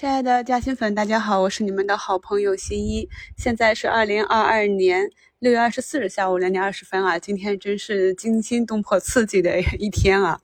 亲爱的嘉兴粉，大家好，我是你们的好朋友新一。现在是二零二二年六月二十四日下午两点二十分啊，今天真是惊心动魄、刺激的一天啊！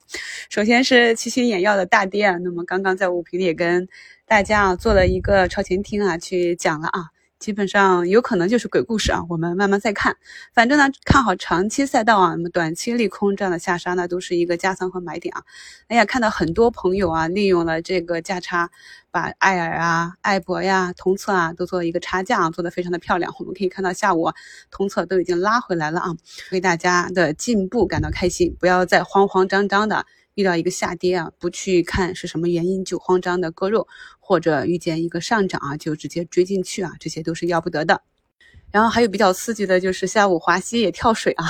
首先是七星眼药的大跌啊，那么刚刚在五评里跟大家啊做了一个超前听啊，去讲了啊。基本上有可能就是鬼故事啊，我们慢慢再看。反正呢，看好长期赛道啊，那么短期利空这样的下杀呢，都是一个加仓和买点啊。哎呀，看到很多朋友啊，利用了这个价差，把爱尔啊、艾博呀、同策啊都做一个差价啊，做的非常的漂亮。我们可以看到下午同策都已经拉回来了啊，为大家的进步感到开心。不要再慌慌张张的。遇到一个下跌啊，不去看是什么原因就慌张的割肉，或者遇见一个上涨啊就直接追进去啊，这些都是要不得的。然后还有比较刺激的就是下午华西也跳水啊。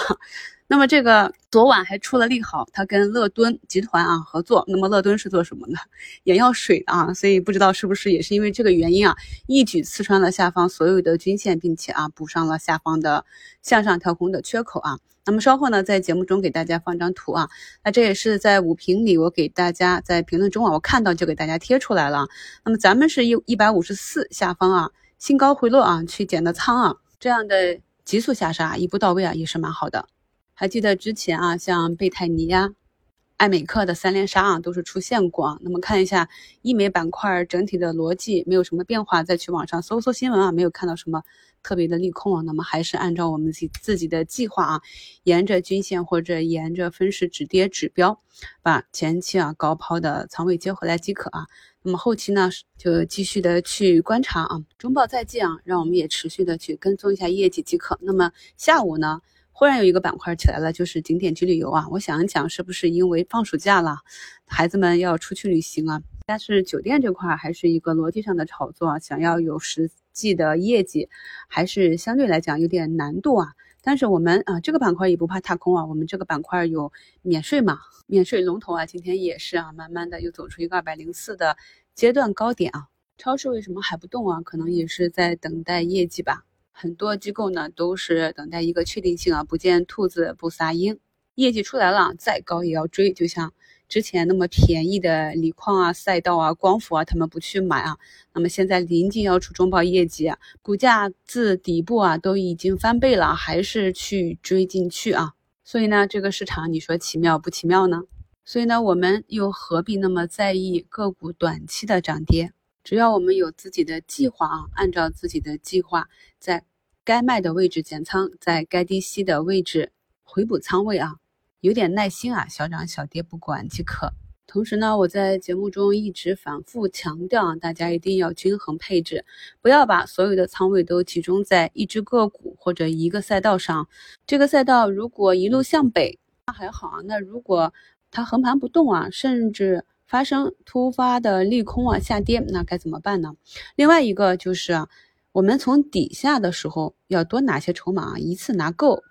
那么这个昨晚还出了利好，它跟乐敦集团啊合作。那么乐敦是做什么的？眼药水啊，所以不知道是不是也是因为这个原因啊，一举刺穿了下方所有的均线，并且啊补上了下方的向上跳空的缺口啊。那么稍后呢，在节目中给大家放张图啊。那这也是在五评里我给大家在评论中啊，我看到就给大家贴出来了。那么咱们是一一百五十四下方啊，新高回落啊，去减的仓啊，这样的急速下杀一步到位啊，也是蛮好的。还记得之前啊，像贝泰尼呀、艾美克的三连杀啊，都是出现过啊。那么看一下医美板块整体的逻辑没有什么变化，再去网上搜搜新闻啊，没有看到什么特别的利空啊。那么还是按照我们自己自己的计划啊，沿着均线或者沿着分时止跌指标，把前期啊高抛的仓位接回来即可啊。那么后期呢，就继续的去观察啊，中报在即啊，让我们也持续的去跟踪一下业绩即可。那么下午呢？忽然有一个板块起来了，就是景点去旅游啊！我想一想，是不是因为放暑假了，孩子们要出去旅行啊？但是酒店这块还是一个逻辑上的炒作，想要有实际的业绩，还是相对来讲有点难度啊。但是我们啊，这个板块也不怕踏空啊，我们这个板块有免税嘛，免税龙头啊，今天也是啊，慢慢的又走出一个二百零四的阶段高点啊。超市为什么还不动啊？可能也是在等待业绩吧。很多机构呢都是等待一个确定性啊，不见兔子不撒鹰，业绩出来了再高也要追。就像之前那么便宜的锂矿啊、赛道啊、光伏啊，他们不去买啊。那么现在临近要出中报业绩，啊股价自底部啊都已经翻倍了，还是去追进去啊？所以呢，这个市场你说奇妙不奇妙呢？所以呢，我们又何必那么在意个股短期的涨跌？只要我们有自己的计划啊，按照自己的计划，在该卖的位置减仓，在该低吸的位置回补仓位啊，有点耐心啊，小涨小跌不管即可。同时呢，我在节目中一直反复强调啊，大家一定要均衡配置，不要把所有的仓位都集中在一只个股或者一个赛道上。这个赛道如果一路向北，那还好啊。那如果它横盘不动啊，甚至发生突发的利空啊，下跌，那该怎么办呢？另外一个就是，我们从底下的时候要多拿些筹码啊，一次拿够。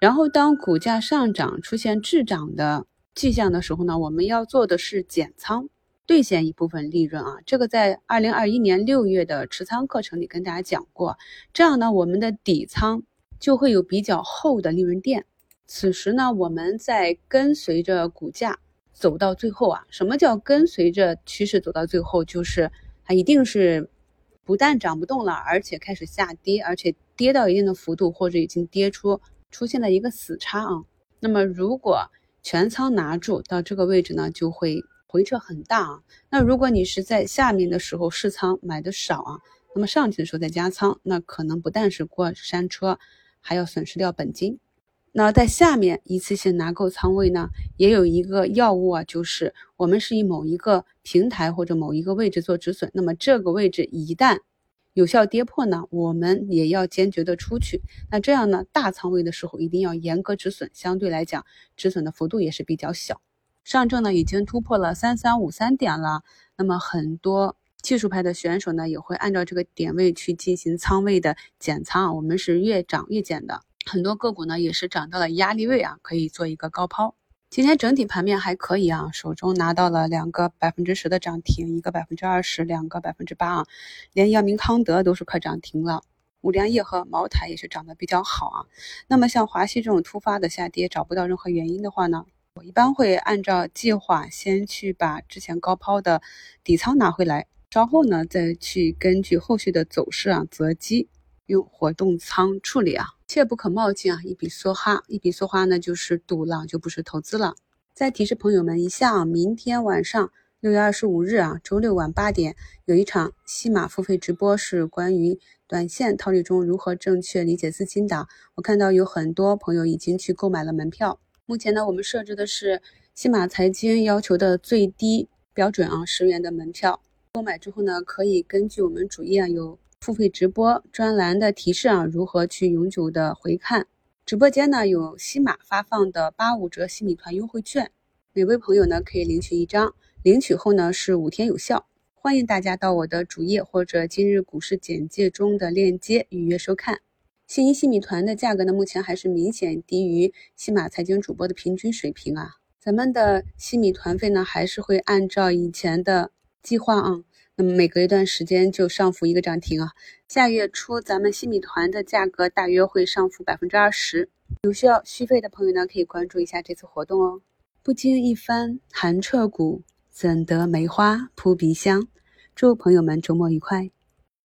然后当股价上涨出现滞涨的迹象的时候呢，我们要做的是减仓，兑现一部分利润啊。这个在二零二一年六月的持仓课程里跟大家讲过。这样呢，我们的底仓就会有比较厚的利润垫。此时呢，我们在跟随着股价。走到最后啊，什么叫跟随着趋势走到最后？就是它一定是不但涨不动了，而且开始下跌，而且跌到一定的幅度，或者已经跌出出现了一个死叉啊。那么如果全仓拿住到这个位置呢，就会回撤很大啊。那如果你是在下面的时候试仓买的少啊，那么上去的时候再加仓，那可能不但是过山车，还要损失掉本金。那在下面一次性拿够仓位呢，也有一个药物啊，就是我们是以某一个平台或者某一个位置做止损，那么这个位置一旦有效跌破呢，我们也要坚决的出去。那这样呢，大仓位的时候一定要严格止损，相对来讲止损的幅度也是比较小。上证呢已经突破了三三五三点了，那么很多技术派的选手呢也会按照这个点位去进行仓位的减仓，我们是越涨越减的。很多个股呢也是涨到了压力位啊，可以做一个高抛。今天整体盘面还可以啊，手中拿到了两个百分之十的涨停，一个百分之二十，两个百分之八啊，连药明康德都是快涨停了。五粮液和茅台也是涨得比较好啊。那么像华西这种突发的下跌，找不到任何原因的话呢，我一般会按照计划先去把之前高抛的底仓拿回来。稍后呢再去根据后续的走势啊择机用活动仓处理啊，切不可冒进啊，一笔梭哈，一笔梭哈呢就是赌了，就不是投资了。再提示朋友们一下啊，明天晚上六月二十五日啊，周六晚八点有一场西马付费直播，是关于短线套利中如何正确理解资金的。我看到有很多朋友已经去购买了门票。目前呢，我们设置的是西马财经要求的最低标准啊，十元的门票。购买之后呢，可以根据我们主页啊有付费直播专栏的提示啊，如何去永久的回看。直播间呢有西马发放的八五折西米团优惠券，每位朋友呢可以领取一张，领取后呢是五天有效。欢迎大家到我的主页或者今日股市简介中的链接预约收看。信一西米团的价格呢，目前还是明显低于西马财经主播的平均水平啊。咱们的西米团费呢，还是会按照以前的。计划啊，那么每隔一段时间就上浮一个涨停啊。下月初咱们新米团的价格大约会上浮百分之二十，有需要续费的朋友呢，可以关注一下这次活动哦。不经一番寒彻骨，怎得梅花扑鼻香？祝朋友们周末愉快。